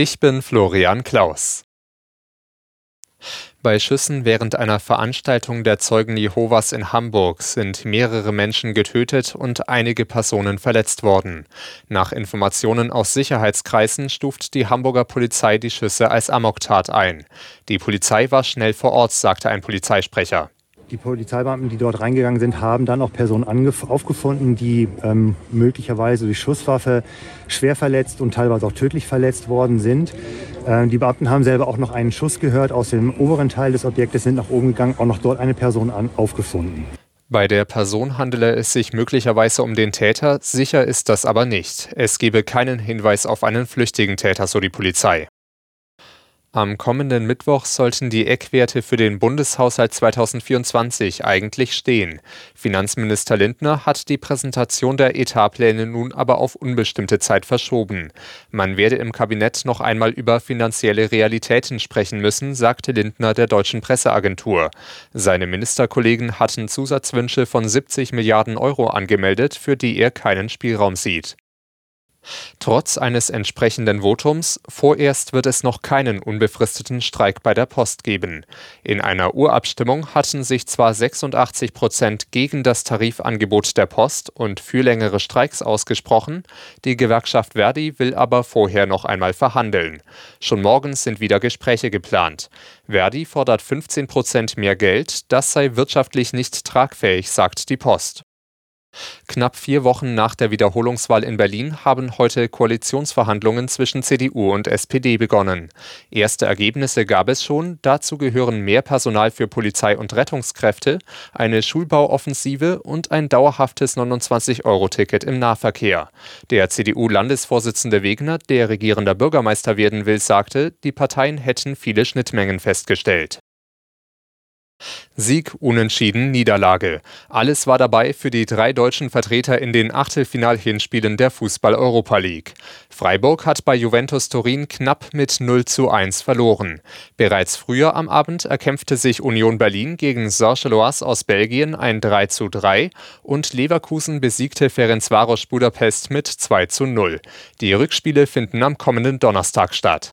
Ich bin Florian Klaus. Bei Schüssen während einer Veranstaltung der Zeugen Jehovas in Hamburg sind mehrere Menschen getötet und einige Personen verletzt worden. Nach Informationen aus Sicherheitskreisen stuft die Hamburger Polizei die Schüsse als Amoktat ein. Die Polizei war schnell vor Ort, sagte ein Polizeisprecher. Die Polizeibeamten, die dort reingegangen sind, haben dann auch Personen aufgefunden, die ähm, möglicherweise durch Schusswaffe schwer verletzt und teilweise auch tödlich verletzt worden sind. Ähm, die Beamten haben selber auch noch einen Schuss gehört aus dem oberen Teil des Objektes, sind nach oben gegangen, auch noch dort eine Person an, aufgefunden. Bei der Person handele es sich möglicherweise um den Täter, sicher ist das aber nicht. Es gebe keinen Hinweis auf einen flüchtigen Täter, so die Polizei. Am kommenden Mittwoch sollten die Eckwerte für den Bundeshaushalt 2024 eigentlich stehen. Finanzminister Lindner hat die Präsentation der Etatpläne nun aber auf unbestimmte Zeit verschoben. Man werde im Kabinett noch einmal über finanzielle Realitäten sprechen müssen, sagte Lindner der deutschen Presseagentur. Seine Ministerkollegen hatten Zusatzwünsche von 70 Milliarden Euro angemeldet, für die er keinen Spielraum sieht. Trotz eines entsprechenden Votums, vorerst wird es noch keinen unbefristeten Streik bei der Post geben. In einer Urabstimmung hatten sich zwar 86 Prozent gegen das Tarifangebot der Post und für längere Streiks ausgesprochen, die Gewerkschaft Verdi will aber vorher noch einmal verhandeln. Schon morgen sind wieder Gespräche geplant. Verdi fordert 15 Prozent mehr Geld, das sei wirtschaftlich nicht tragfähig, sagt die Post. Knapp vier Wochen nach der Wiederholungswahl in Berlin haben heute Koalitionsverhandlungen zwischen CDU und SPD begonnen. Erste Ergebnisse gab es schon, dazu gehören mehr Personal für Polizei und Rettungskräfte, eine Schulbauoffensive und ein dauerhaftes 29-Euro-Ticket im Nahverkehr. Der CDU-Landesvorsitzende Wegner, der regierender Bürgermeister werden will, sagte, die Parteien hätten viele Schnittmengen festgestellt. Sieg, Unentschieden, Niederlage. Alles war dabei für die drei deutschen Vertreter in den Achtelfinalhinspielen der Fußball-Europa League. Freiburg hat bei Juventus Turin knapp mit 0 zu 1 verloren. Bereits früher am Abend erkämpfte sich Union Berlin gegen Saint-Gilloise aus Belgien ein 3 zu 3 und Leverkusen besiegte Ferencvaros Budapest mit 2 zu 0. Die Rückspiele finden am kommenden Donnerstag statt.